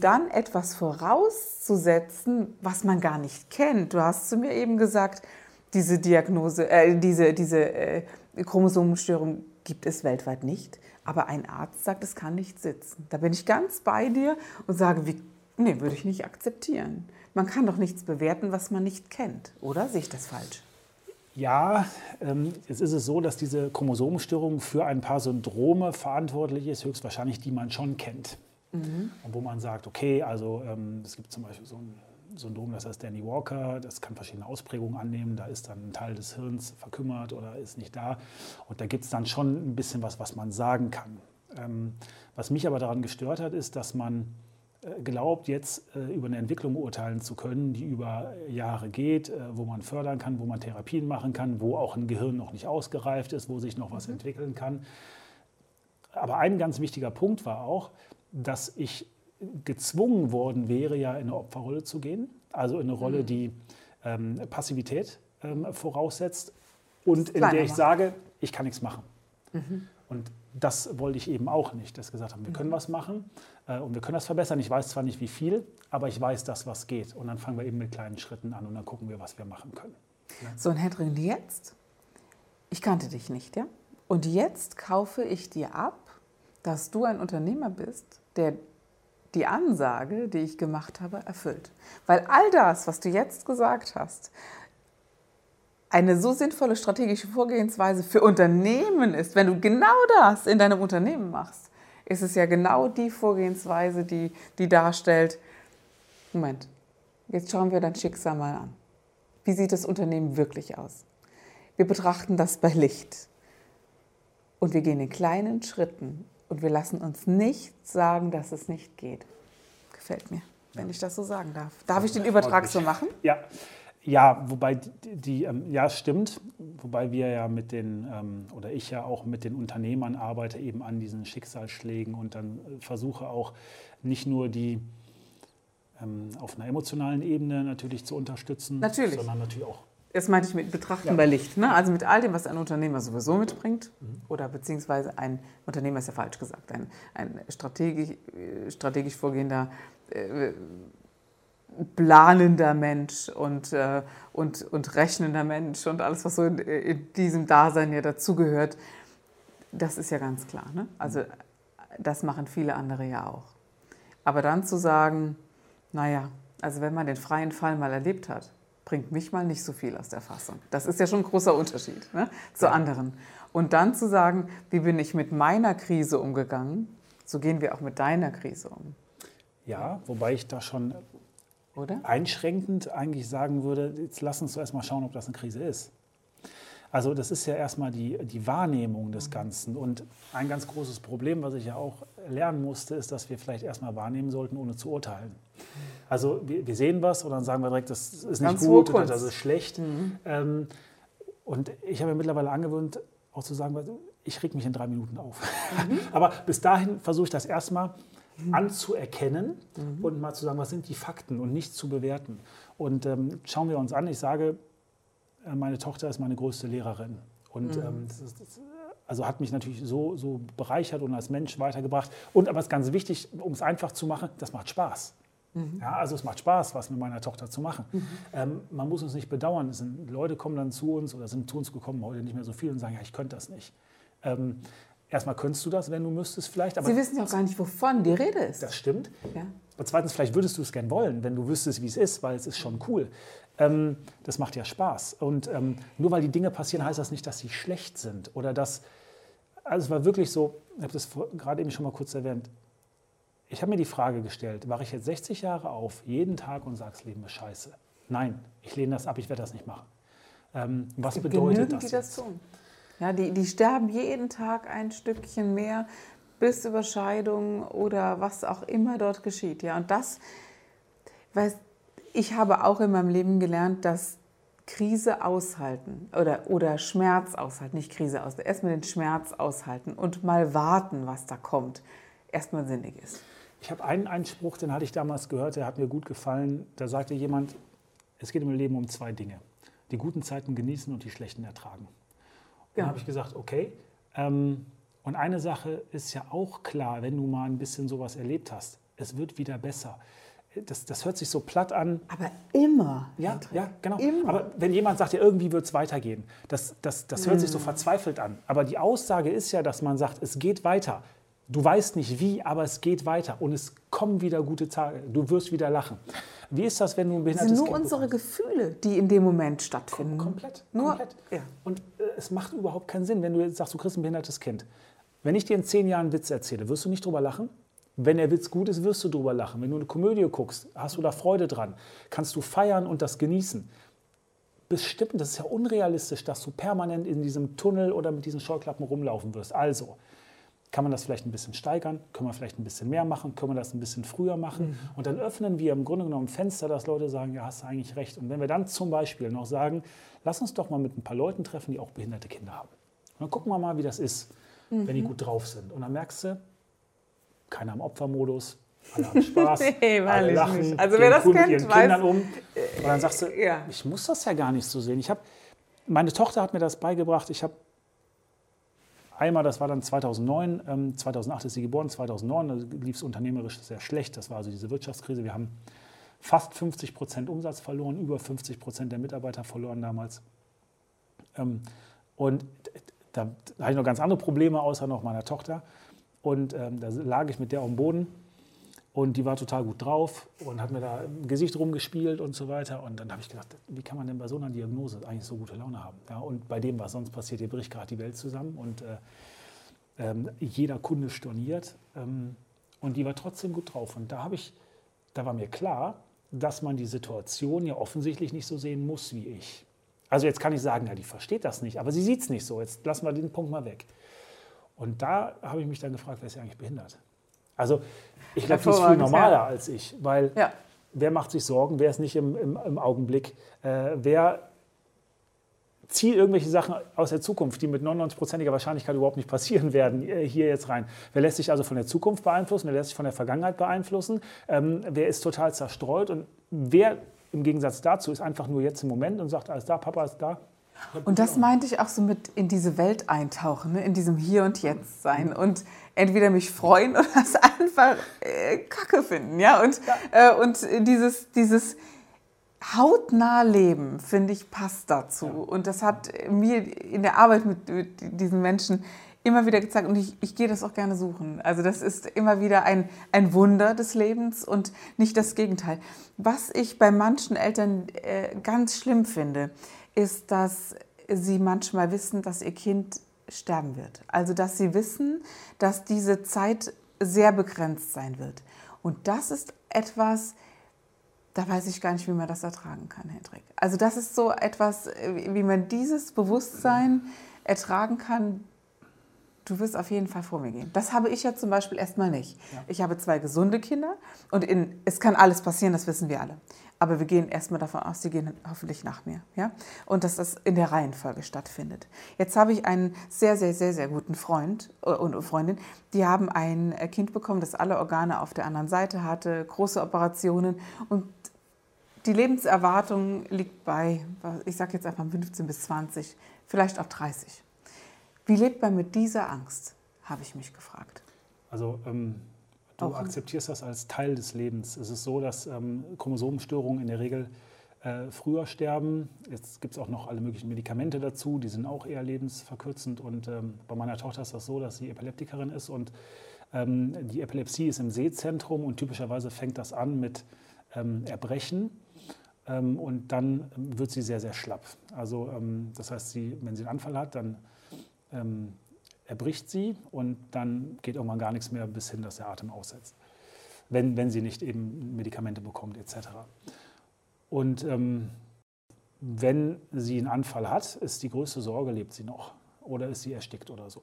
Dann etwas vorauszusetzen, was man gar nicht kennt. Du hast zu mir eben gesagt, diese Diagnose, äh, diese, diese äh, Chromosomenstörung gibt es weltweit nicht. Aber ein Arzt sagt, es kann nicht sitzen. Da bin ich ganz bei dir und sage, wie, nee, würde ich nicht akzeptieren. Man kann doch nichts bewerten, was man nicht kennt, oder? Sehe ich das falsch? Ja, ähm, jetzt ist es so, dass diese Chromosomenstörung für ein paar Syndrome verantwortlich ist, höchstwahrscheinlich die man schon kennt. Mhm. Und wo man sagt, okay, also ähm, es gibt zum Beispiel so ein Syndrom, das heißt Danny Walker, das kann verschiedene Ausprägungen annehmen, da ist dann ein Teil des Hirns verkümmert oder ist nicht da. Und da gibt es dann schon ein bisschen was, was man sagen kann. Ähm, was mich aber daran gestört hat, ist, dass man äh, glaubt, jetzt äh, über eine Entwicklung urteilen zu können, die über Jahre geht, äh, wo man fördern kann, wo man Therapien machen kann, wo auch ein Gehirn noch nicht ausgereift ist, wo sich noch was mhm. entwickeln kann. Aber ein ganz wichtiger Punkt war auch, dass ich gezwungen worden wäre, ja in eine Opferrolle zu gehen, also in eine Rolle, mhm. die ähm, Passivität ähm, voraussetzt und in der ich sage, ich kann nichts machen. Mhm. Und das wollte ich eben auch nicht, dass wir gesagt haben, wir können mhm. was machen äh, und wir können das verbessern. Ich weiß zwar nicht wie viel, aber ich weiß das, was geht. Und dann fangen wir eben mit kleinen Schritten an und dann gucken wir, was wir machen können. Ja. So, und Hedrin, jetzt, ich kannte dich nicht, ja? Und jetzt kaufe ich dir ab, dass du ein Unternehmer bist, der die Ansage, die ich gemacht habe, erfüllt. Weil all das, was du jetzt gesagt hast, eine so sinnvolle strategische Vorgehensweise für Unternehmen ist, wenn du genau das in deinem Unternehmen machst, ist es ja genau die Vorgehensweise, die, die darstellt, Moment, jetzt schauen wir dein Schicksal mal an. Wie sieht das Unternehmen wirklich aus? Wir betrachten das bei Licht. Und wir gehen in kleinen Schritten und wir lassen uns nicht sagen, dass es nicht geht. Gefällt mir, wenn ich das so sagen darf. Darf ich den Übertrag so machen? Ja. Ja, wobei die, die ähm, ja stimmt, wobei wir ja mit den ähm, oder ich ja auch mit den Unternehmern arbeite eben an diesen Schicksalsschlägen und dann äh, versuche auch nicht nur die ähm, auf einer emotionalen Ebene natürlich zu unterstützen, natürlich. sondern natürlich auch das meinte ich mit Betrachten ja. bei Licht. Ne? Also mit all dem, was ein Unternehmer sowieso mitbringt. Mhm. Oder beziehungsweise ein Unternehmer ist ja falsch gesagt. Ein, ein strategisch, strategisch vorgehender, äh, planender Mensch und, äh, und, und rechnender Mensch und alles, was so in, in diesem Dasein ja dazugehört. Das ist ja ganz klar. Ne? Also das machen viele andere ja auch. Aber dann zu sagen, naja, also wenn man den freien Fall mal erlebt hat, bringt mich mal nicht so viel aus der Fassung. Das ist ja schon ein großer Unterschied ne, zu anderen. Und dann zu sagen, wie bin ich mit meiner Krise umgegangen, so gehen wir auch mit deiner Krise um. Ja, wobei ich da schon Oder? einschränkend eigentlich sagen würde, jetzt lass uns zuerst mal schauen, ob das eine Krise ist. Also das ist ja erstmal die, die Wahrnehmung des Ganzen. Und ein ganz großes Problem, was ich ja auch lernen musste, ist, dass wir vielleicht erstmal wahrnehmen sollten, ohne zu urteilen. Also wir, wir sehen was und dann sagen wir direkt, das ist nicht Ganz gut oder das ist schlecht. Mhm. Ähm, und ich habe mir mittlerweile angewöhnt, auch zu sagen, ich reg mich in drei Minuten auf. Mhm. Aber bis dahin versuche ich das erstmal mhm. anzuerkennen mhm. und mal zu sagen, was sind die Fakten und nicht zu bewerten. Und ähm, schauen wir uns an, ich sage, meine Tochter ist meine größte Lehrerin. Und mhm. ähm, das ist, das, also hat mich natürlich so, so bereichert und als Mensch weitergebracht. Und aber es ist ganz wichtig, um es einfach zu machen, das macht Spaß. Mhm. Ja, also es macht Spaß, was mit meiner Tochter zu machen. Mhm. Ähm, man muss uns nicht bedauern. Sind, Leute kommen dann zu uns oder sind zu uns gekommen, heute nicht mehr so viel und sagen, ja, ich könnte das nicht. Ähm, erstmal könntest du das, wenn du müsstest vielleicht. Aber Sie wissen ja auch gar nicht, wovon die Rede ist. Das stimmt. Ja. Aber zweitens, vielleicht würdest du es gern wollen, wenn du wüsstest, wie es ist, weil es ist schon cool. Ähm, das macht ja Spaß. Und ähm, nur weil die Dinge passieren, heißt das nicht, dass sie schlecht sind oder dass. Also es war wirklich so, ich habe das gerade eben schon mal kurz erwähnt, ich habe mir die Frage gestellt, wache ich jetzt 60 Jahre auf, jeden Tag und sage, das Leben ist scheiße? Nein, ich lehne das ab, ich werde das nicht machen. Ähm, was bedeutet das? Die, das tun. Ja, die, die sterben jeden Tag ein Stückchen mehr bis Überscheidung oder was auch immer dort geschieht. Ja, und das, weil ich habe auch in meinem Leben gelernt, dass Krise aushalten oder, oder Schmerz aushalten, nicht Krise aushalten, erstmal den Schmerz aushalten und mal warten, was da kommt, erstmal sinnig ist. Ich habe einen Einspruch, den hatte ich damals gehört, der hat mir gut gefallen. Da sagte jemand, es geht im Leben um zwei Dinge. Die guten Zeiten genießen und die schlechten ertragen. Ja. dann habe ich gesagt, okay. Ähm, und eine Sache ist ja auch klar, wenn du mal ein bisschen sowas erlebt hast, es wird wieder besser. Das, das hört sich so platt an. Aber immer. Ja, ja genau. Immer. Aber wenn jemand sagt, ja, irgendwie wird es weitergehen, das, das, das hört mm. sich so mm. verzweifelt an. Aber die Aussage ist ja, dass man sagt, es geht weiter. Du weißt nicht wie, aber es geht weiter und es kommen wieder gute Tage. Du wirst wieder lachen. Wie ist das, wenn du ein behindertes Kind Es sind nur unsere bekommst? Gefühle, die in dem Moment stattfinden. Kom komplett. Nur, komplett. Ja. Und äh, es macht überhaupt keinen Sinn, wenn du jetzt sagst, du kriegst ein behindertes Kind. Wenn ich dir in zehn Jahren einen Witz erzähle, wirst du nicht drüber lachen? Wenn der Witz gut ist, wirst du drüber lachen. Wenn du eine Komödie guckst, hast du da Freude dran. Kannst du feiern und das genießen. Bestimmt, das ist ja unrealistisch, dass du permanent in diesem Tunnel oder mit diesen Scheuklappen rumlaufen wirst. Also, kann man das vielleicht ein bisschen steigern? Können wir vielleicht ein bisschen mehr machen? Können wir das ein bisschen früher machen? Mhm. Und dann öffnen wir im Grunde genommen Fenster, dass Leute sagen, ja, hast du eigentlich recht. Und wenn wir dann zum Beispiel noch sagen, lass uns doch mal mit ein paar Leuten treffen, die auch behinderte Kinder haben. Und dann gucken wir mal, wie das ist, mhm. wenn die mhm. gut drauf sind. Und dann merkst du, keiner im Opfermodus, alle haben Spaß, nee, alle lachen, nicht. also wer das cool kennt, mit ihren weiß, Kindern um. Und dann sagst du, ja. ich muss das ja gar nicht so sehen. Ich hab, meine Tochter hat mir das beigebracht. Ich habe Einmal, das war dann 2009, ähm, 2008 ist sie geboren, 2009 da lief es unternehmerisch sehr schlecht. Das war also diese Wirtschaftskrise. Wir haben fast 50 Prozent Umsatz verloren, über 50 Prozent der Mitarbeiter verloren damals. Ähm, und da, hatte ich noch ganz andere Probleme, außer noch meiner Tochter. Und ähm, da lag ich mit der dem Boden und die war total gut drauf und hat mir da im Gesicht rumgespielt und so weiter. Und dann habe ich gedacht, wie kann man denn bei so einer Diagnose eigentlich so gute Laune haben? Ja, und bei dem, was sonst passiert, hier bricht gerade die Welt zusammen und äh, ähm, jeder Kunde storniert. Ähm, und die war trotzdem gut drauf. Und da, ich, da war mir klar, dass man die Situation ja offensichtlich nicht so sehen muss wie ich. Also jetzt kann ich sagen, ja, die versteht das nicht, aber sie sieht es nicht so. Jetzt lassen wir den Punkt mal weg. Und da habe ich mich dann gefragt, wer ist ja eigentlich behindert? Also ich glaube, die ist viel normaler ja. als ich, weil ja. wer macht sich Sorgen, wer ist nicht im, im, im Augenblick, äh, wer zieht irgendwelche Sachen aus der Zukunft, die mit 99-prozentiger Wahrscheinlichkeit überhaupt nicht passieren werden, äh, hier jetzt rein. Wer lässt sich also von der Zukunft beeinflussen, wer lässt sich von der Vergangenheit beeinflussen, ähm, wer ist total zerstreut und wer im Gegensatz dazu ist einfach nur jetzt im Moment und sagt, alles da, Papa ist da, und das meinte ich auch so mit in diese Welt eintauchen, ne? in diesem Hier und Jetzt sein und entweder mich freuen oder es einfach äh, Kacke finden, ja und ja. Äh, und dieses dieses hautnah Leben finde ich passt dazu ja. und das hat mir in der Arbeit mit, mit diesen Menschen immer wieder gezeigt und ich, ich gehe das auch gerne suchen. Also das ist immer wieder ein, ein Wunder des Lebens und nicht das Gegenteil. Was ich bei manchen Eltern äh, ganz schlimm finde, ist, dass sie manchmal wissen, dass ihr Kind sterben wird. Also dass sie wissen, dass diese Zeit sehr begrenzt sein wird. Und das ist etwas, da weiß ich gar nicht, wie man das ertragen kann, Hendrik. Also das ist so etwas, wie man dieses Bewusstsein ertragen kann, du wirst auf jeden Fall vor mir gehen. Das habe ich ja zum Beispiel erstmal nicht. Ja. Ich habe zwei gesunde Kinder und in, es kann alles passieren, das wissen wir alle. Aber wir gehen erstmal davon aus, sie gehen hoffentlich nach mir. Ja? Und dass das in der Reihenfolge stattfindet. Jetzt habe ich einen sehr, sehr, sehr, sehr guten Freund äh, und Freundin, die haben ein äh, Kind bekommen, das alle Organe auf der anderen Seite hatte, große Operationen und die Lebenserwartung liegt bei, ich sage jetzt einfach 15 bis 20, vielleicht auch 30. Wie lebt man mit dieser Angst, habe ich mich gefragt. Also ähm, du auch akzeptierst das als Teil des Lebens. Es ist so, dass ähm, Chromosomenstörungen in der Regel äh, früher sterben. Jetzt gibt es auch noch alle möglichen Medikamente dazu, die sind auch eher lebensverkürzend. Und ähm, bei meiner Tochter ist das so, dass sie Epileptikerin ist und ähm, die Epilepsie ist im Sehzentrum und typischerweise fängt das an mit ähm, Erbrechen. Ähm, und dann wird sie sehr, sehr schlapp. Also das heißt, sie, wenn sie einen Anfall hat, dann ähm, erbricht sie und dann geht irgendwann gar nichts mehr bis hin, dass der Atem aussetzt, wenn, wenn sie nicht eben Medikamente bekommt etc. Und ähm, wenn sie einen Anfall hat, ist die größte Sorge, lebt sie noch oder ist sie erstickt oder so.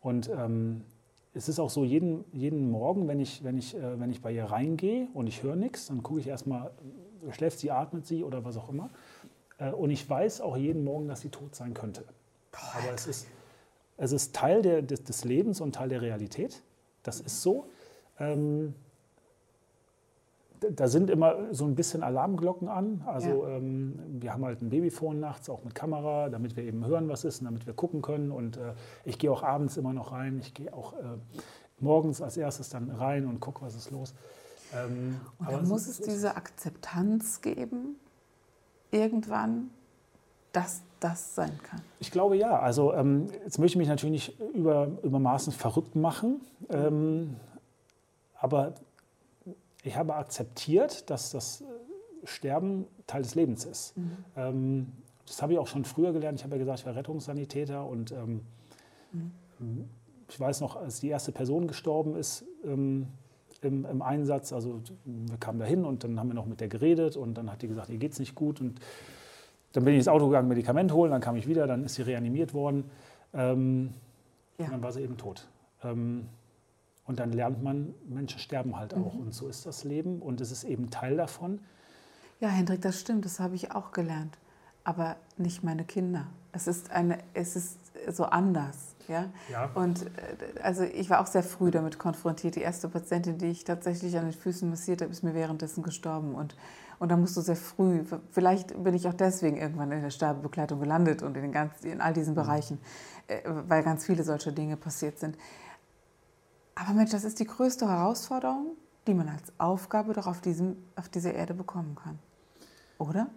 Und ähm, es ist auch so, jeden, jeden Morgen, wenn ich, wenn, ich, äh, wenn ich bei ihr reingehe und ich höre nichts, dann gucke ich erstmal, schläft sie, atmet sie oder was auch immer. Äh, und ich weiß auch jeden Morgen, dass sie tot sein könnte. Aber es ist, es ist Teil der, des, des Lebens und Teil der Realität. Das ist so. Ähm, da sind immer so ein bisschen Alarmglocken an. Also ja. ähm, wir haben halt ein Babyphone nachts, auch mit Kamera, damit wir eben hören, was ist und damit wir gucken können. Und äh, ich gehe auch abends immer noch rein. Ich gehe auch äh, morgens als erstes dann rein und gucke, was ist los. Ähm, und dann muss es, es diese Akzeptanz geben, irgendwann, dass das sein kann. Ich glaube ja. Also ähm, jetzt möchte ich mich natürlich nicht über, übermaßen verrückt machen. Ähm, aber ich habe akzeptiert, dass das äh, Sterben Teil des Lebens ist. Mhm. Ähm, das habe ich auch schon früher gelernt. Ich habe ja gesagt, ich war Rettungssanitäter und ähm, mhm. ich weiß noch, als die erste Person gestorben ist ähm, im, im, Einsatz, also wir kamen da hin und dann haben wir noch mit der geredet und dann hat die gesagt, ihr geht es nicht gut und dann bin ich ins Auto gegangen, Medikament holen, dann kam ich wieder, dann ist sie reanimiert worden ähm, ja. und dann war sie eben tot. Ähm, und dann lernt man, Menschen sterben halt auch. Mhm. Und so ist das Leben und es ist eben Teil davon. Ja, Hendrik, das stimmt, das habe ich auch gelernt. Aber nicht meine Kinder. Es ist, eine, es ist so anders. Ja? ja. Und äh, also ich war auch sehr früh damit konfrontiert. Die erste Patientin, die ich tatsächlich an den Füßen massiert habe, ist mir währenddessen gestorben. Und, und da musst du sehr früh, vielleicht bin ich auch deswegen irgendwann in der Sterbebegleitung gelandet und in, ganz, in all diesen mhm. Bereichen, äh, weil ganz viele solche Dinge passiert sind. Aber Mensch, das ist die größte Herausforderung, die man als Aufgabe doch auf, diesem, auf dieser Erde bekommen kann. Oder?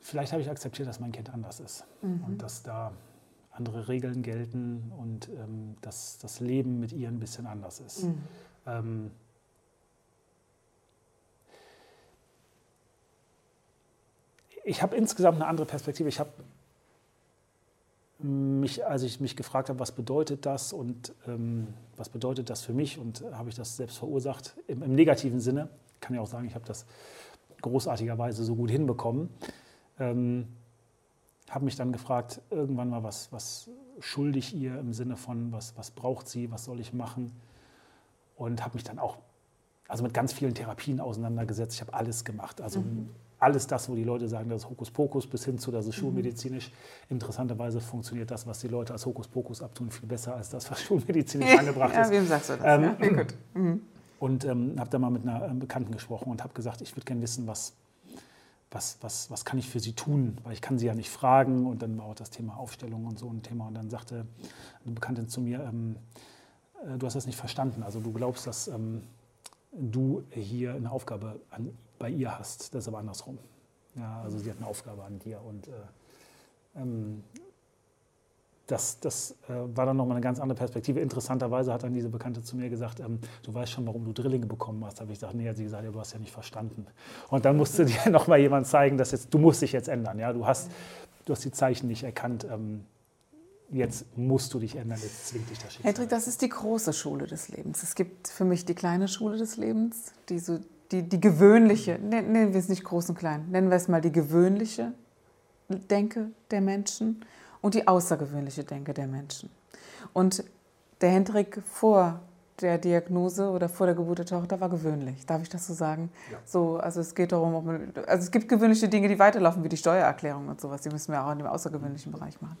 Vielleicht habe ich akzeptiert, dass mein Kind anders ist mhm. und dass da andere Regeln gelten und ähm, dass das Leben mit ihr ein bisschen anders ist. Mhm. Ähm, ich habe insgesamt eine andere Perspektive. Ich habe mich, als ich mich gefragt habe, was bedeutet das und ähm, was bedeutet das für mich und habe ich das selbst verursacht im, im negativen Sinne. Ich kann ja auch sagen, ich habe das großartigerweise so gut hinbekommen. Ähm, habe mich dann gefragt, irgendwann mal, was, was schulde ich ihr im Sinne von, was, was braucht sie, was soll ich machen? Und habe mich dann auch also mit ganz vielen Therapien auseinandergesetzt. Ich habe alles gemacht. Also mhm alles das, wo die Leute sagen, das ist Hokuspokus, bis hin zu, das ist mhm. schulmedizinisch. Interessanterweise funktioniert das, was die Leute als Hokuspokus abtun, viel besser als das, was schulmedizinisch angebracht ist. Ja, wem sagst du das? Ähm, ja, gut. Mhm. Und ähm, habe da mal mit einer ähm, Bekannten gesprochen und habe gesagt, ich würde gerne wissen, was, was, was, was kann ich für sie tun? Weil ich kann sie ja nicht fragen. Und dann war auch das Thema Aufstellung und so ein Thema. Und dann sagte eine Bekannte zu mir, ähm, äh, du hast das nicht verstanden. Also du glaubst, dass ähm, du hier eine Aufgabe an bei ihr hast. Das ist aber andersrum. Ja, also sie hat eine Aufgabe an dir und äh, ähm, das, das äh, war dann nochmal eine ganz andere Perspektive. Interessanterweise hat dann diese Bekannte zu mir gesagt, ähm, du weißt schon, warum du Drillinge bekommen hast. Da habe ich gesagt, nee, hat sie gesagt, ja, du hast ja nicht verstanden. Und dann musste dir nochmal jemand zeigen, dass jetzt, du musst dich jetzt ändern. Ja? Du, hast, du hast die Zeichen nicht erkannt. Ähm, jetzt musst du dich ändern, jetzt zwingt dich das Schicksal. Hendrik, das ist die große Schule des Lebens. Es gibt für mich die kleine Schule des Lebens, die so die, die gewöhnliche, nennen wir es nicht groß und klein, nennen wir es mal die gewöhnliche Denke der Menschen und die außergewöhnliche Denke der Menschen. Und der Hendrik vor der Diagnose oder vor der Geburt der Tochter war gewöhnlich. Darf ich das so sagen? Ja. So, also es geht darum, man, also es gibt gewöhnliche Dinge, die weiterlaufen, wie die Steuererklärung und sowas. Die müssen wir auch in dem außergewöhnlichen Bereich machen.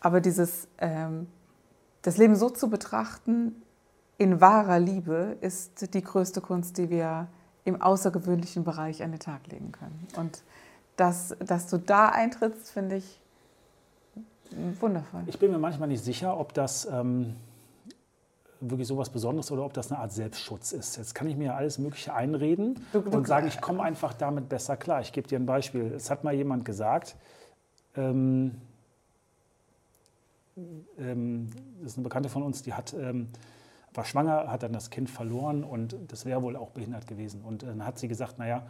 Aber dieses, ähm, das Leben so zu betrachten in wahrer Liebe ist die größte Kunst, die wir im außergewöhnlichen Bereich an den Tag legen können. Und dass, dass du da eintrittst, finde ich wundervoll. Ich bin mir manchmal nicht sicher, ob das ähm, wirklich so etwas Besonderes oder ob das eine Art Selbstschutz ist. Jetzt kann ich mir alles Mögliche einreden und sagen, ich komme einfach damit besser klar. Ich gebe dir ein Beispiel. Es hat mal jemand gesagt, ähm, ähm, das ist eine Bekannte von uns, die hat ähm, war schwanger, hat dann das Kind verloren und das wäre wohl auch behindert gewesen. Und dann hat sie gesagt, naja,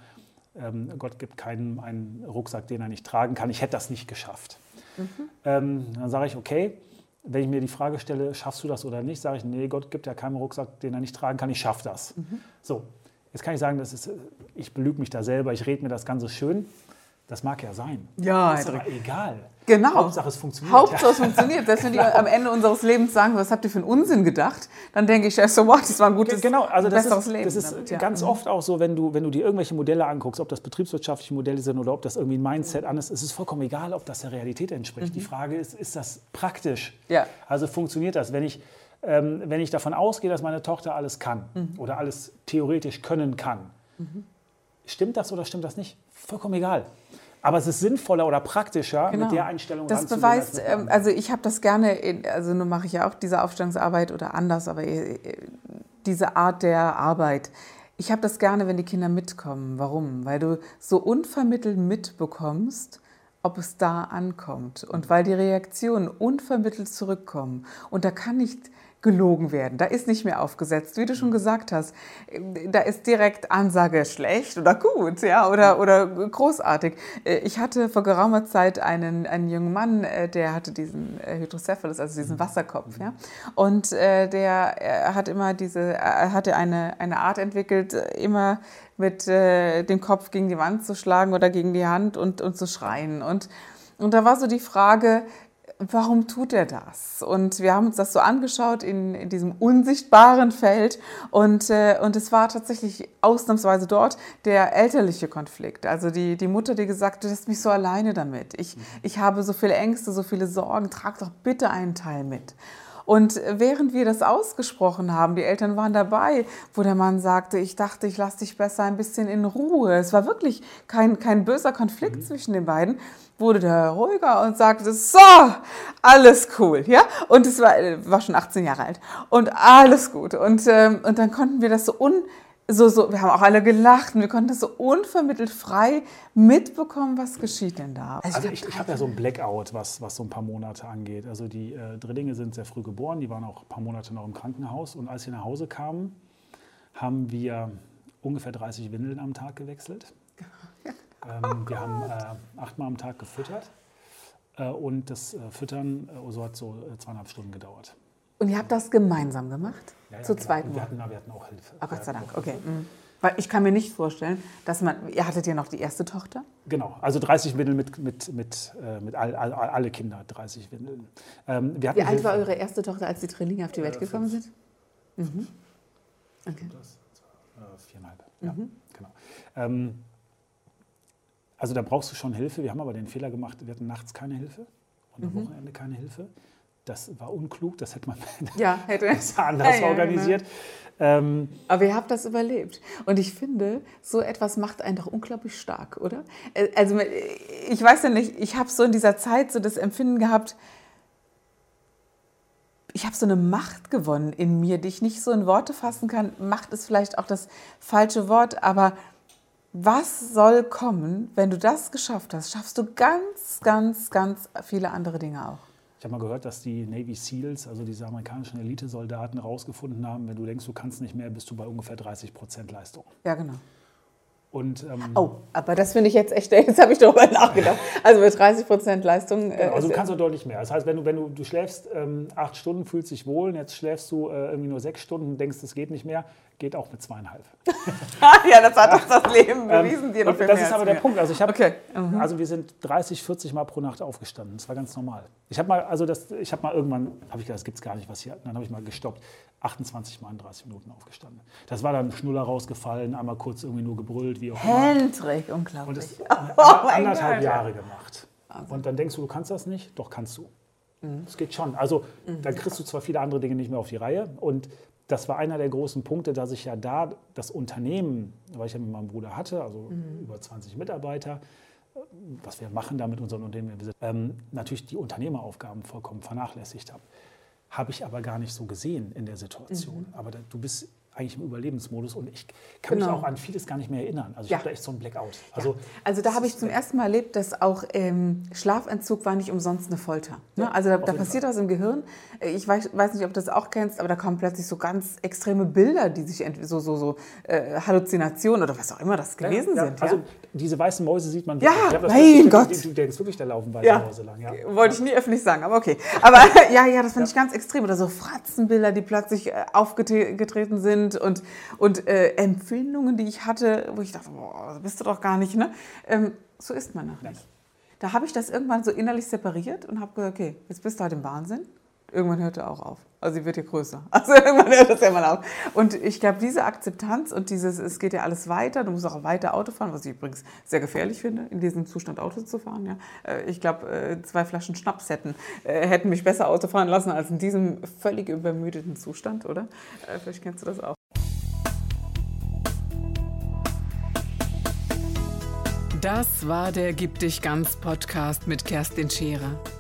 ähm, Gott gibt keinem einen Rucksack, den er nicht tragen kann. Ich hätte das nicht geschafft. Mhm. Ähm, dann sage ich, okay, wenn ich mir die Frage stelle, schaffst du das oder nicht, sage ich, nee, Gott gibt ja keinen Rucksack, den er nicht tragen kann, ich schaffe das. Mhm. So, jetzt kann ich sagen, das ist, ich belüge mich da selber, ich rede mir das Ganze schön. Das mag ja sein. Ja, ist aber egal. Genau. Hauptsache es funktioniert. Hauptsache es funktioniert. Selbst wenn die am Ende unseres Lebens sagen, was habt ihr für einen Unsinn gedacht, dann denke ich, so what, das war ein gutes, genau, also das besseres ist, Leben. Das ist damit, ja. ganz Mhm. oft auch so, wenn du, wenn du dir irgendwelche Modelle anguckst, ob das betriebswirtschaftliche Modelle sind oder ob das irgendwie ein Mindset an ist, es ist vollkommen egal, ob das der Realität entspricht. Die Frage ist, ist das praktisch? Mhm. Ja. Also funktioniert das? Wenn ich, ähm, wenn ich davon ausgehe, dass meine Tochter alles kann Mhm. oder alles theoretisch können kann, stimmt das oder stimmt das nicht? Vollkommen egal. Aber es ist sinnvoller oder praktischer, mit der Einstellung Genau. Das beweist, als ähm, also ich habe das gerne, in, also nun mache ich ja auch diese Aufstellungsarbeit oder anders, aber äh, diese Art der Arbeit. Ich habe das gerne, wenn die Kinder mitkommen. Warum? Weil du so unvermittelt mitbekommst, ob es da ankommt und weil die Reaktionen unvermittelt zurückkommen. Und da kann nicht gelogen werden. Da ist nicht mehr aufgesetzt, wie du schon gesagt hast. Da ist direkt Ansage schlecht oder gut, ja, oder, oder großartig. Äh, Ich hatte vor geraumer Zeit einen, einen jungen Mann, äh, der hatte diesen äh, Hydrocephalus, also diesen Wasserkopf, ja. Und der er hat immer diese, hatte eine, eine Art entwickelt, immer mit dem Kopf gegen die Wand zu schlagen oder gegen die Hand und, und zu schreien. Und, und da war so die Frage, warum tut er das? Und wir haben uns das so angeschaut in, in diesem unsichtbaren Feld und, äh, und es war tatsächlich ausnahmsweise dort der elterliche Konflikt. Also die, die Mutter, die gesagt hat, du lässt mich so alleine damit. Ich, ich habe so viele Ängste, so viele Sorgen, trag doch bitte einen Teil mit. Und während wir das ausgesprochen haben, die Eltern waren dabei, wo der Mann sagte, ich dachte, ich lasse dich besser ein bisschen in Ruhe. Es war wirklich kein, kein böser Konflikt zwischen den beiden. Wurde der ruhiger und sagte, so, alles cool, ja? Und es war, er war schon 18 Jahre alt und alles gut. Und, ähm, und dann konnten wir das so un, so, so, wir haben auch alle gelacht und wir konnten das so unvermittelt frei mitbekommen, was geschieht denn da. Also ich, ich habe ja so ein Blackout, was, was so ein paar Monate angeht. Also die äh, Drillinge sind sehr früh geboren, die waren auch ein paar Monate noch im Krankenhaus. Und als sie nach Hause kamen, haben wir ungefähr 30 Windeln am Tag gewechselt. Ähm, wir haben äh, achtmal am Tag gefüttert. Äh, und das äh, Füttern äh, so hat so äh, zweieinhalb Stunden gedauert. Und ihr habt das gemeinsam gemacht? Ja, ja, Zu genau. zweit wir hatten, wir hatten auch Hilfe. Oh, Gott sei Dank, okay. Mhm. Weil ich kann mir nicht vorstellen, dass man, ihr hattet ja noch die erste Tochter? Genau, also 30 Windeln mit, mit, mit, äh, mit all, all, alle Kinder, 30 Windeln. Ähm, Wie alt Hilfe. war eure erste Tochter, als die Drillinge auf die Welt Äh, gekommen fünf. sind? Mhm. Okay. Das, äh, viereinhalb, ja, genau. Ähm, also da brauchst du schon Hilfe. Wir haben aber den Fehler gemacht, wir hatten nachts keine Hilfe und am Wochenende keine Hilfe. Das war unklug, das hätte man Ja, hätte. anders Ja, ja, genau. organisiert. Ähm, Aber ihr habt das überlebt. Und ich finde, so etwas macht einen doch unglaublich stark, oder? Äh, Also ich weiß ja nicht, ich habe so in dieser Zeit so das Empfinden gehabt, ich habe so eine Macht gewonnen in mir, die ich nicht so in Worte fassen kann. Macht ist vielleicht auch das falsche Wort, aber was soll kommen, wenn du das geschafft hast? Schaffst du ganz, ganz, ganz viele andere Dinge auch. Ich habe mal gehört, dass die Navy SEALs, also diese amerikanischen Elitesoldaten, herausgefunden haben, wenn du denkst, du kannst nicht mehr, bist du bei ungefähr 30 Prozent Leistung. Ja, genau. Und, ähm, Oh, aber das finde ich jetzt echt, jetzt habe ich darüber nachgedacht. Also mit 30 Prozent Leistung. äh, Genau, also du kannst auch deutlich mehr. Das heißt, wenn du, wenn du, du schläfst ähm, acht Stunden, fühlst dich wohl, und jetzt schläfst du äh, irgendwie nur sechs Stunden, denkst, es geht nicht mehr, geht auch mit zweieinhalb. ja, das hat uns das Leben bewiesen, dir noch Ähm, Und viel das ist aber der. Punkt. Also, ich hab, Okay, mhm. also wir sind 30, 40 Mal pro Nacht aufgestanden. Das war ganz normal. Ich habe mal, also das, ich habe mal irgendwann, habe ich gedacht, das gibt es gar nicht, was hier. Dann habe ich mal gestoppt. 28 Mal in 30 Minuten aufgestanden. Das war dann Schnuller rausgefallen, einmal kurz irgendwie nur gebrüllt, wie auch immer. Hendrik, Und unglaublich. das Oh anderthalb Gott. Jahre gemacht. Und dann denkst du, du kannst das nicht? Doch, kannst du. Das geht schon. Also dann kriegst du zwar viele andere Dinge nicht mehr auf die Reihe. Und das war einer der großen Punkte, dass ich ja da das Unternehmen, weil ich ja mit meinem Bruder hatte, also über 20 Mitarbeiter, äh, was wir machen da mit unseren Unternehmen, ähm, natürlich die Unternehmeraufgaben vollkommen vernachlässigt habe. Habe ich aber gar nicht so gesehen in der Situation. Aber da, du bist eigentlich im Überlebensmodus und ich kann Genau. mich auch an vieles gar nicht mehr erinnern. Also ich Ja. habe da echt so einen Blackout. Also, Also da habe ich zum ersten Mal erlebt, dass auch ähm, Schlafentzug war nicht umsonst eine Folter. Ne? Also da, da passiert was im Gehirn. Ich weiß, weiß nicht, ob du das auch kennst, aber da kommen plötzlich so ganz extreme Bilder, die sich so so so äh, Halluzinationen oder was auch immer das gewesen ja, sind. Also ja? diese weißen Mäuse sieht man Ja, wirklich. Das mein wirklich- Gott. Du, du denkst wirklich, da laufen weiße Ja. Mäuse lang. Ja. Wollte ich nie öffentlich sagen, aber okay. Aber ja, ja, das fand ich ganz extrem. Oder so Fratzenbilder, die plötzlich äh, aufgetreten sind sind und, und äh, Empfindungen, die ich hatte, wo ich dachte, boah, bist du doch gar nicht, ne? Ähm, so ist man noch nicht. Da habe ich das irgendwann so innerlich separiert und habe gesagt, okay, jetzt bist du halt im Wahnsinn. Irgendwann hört er auch auf. Also sie wird ja größer. Also irgendwann hört das ja mal auf. Und ich glaube, diese Akzeptanz und dieses, es geht ja alles weiter, du musst auch weiter Auto fahren, was ich übrigens sehr gefährlich finde, in diesem Zustand Auto zu fahren. Ja. Äh, ich glaube, äh, zwei Flaschen Schnaps hätten, äh, hätten mich besser Auto fahren lassen als in diesem völlig übermüdeten Zustand, oder? Vielleicht kennst du das auch. Das war der Gib dich ganz Podcast mit Kerstin Scherer.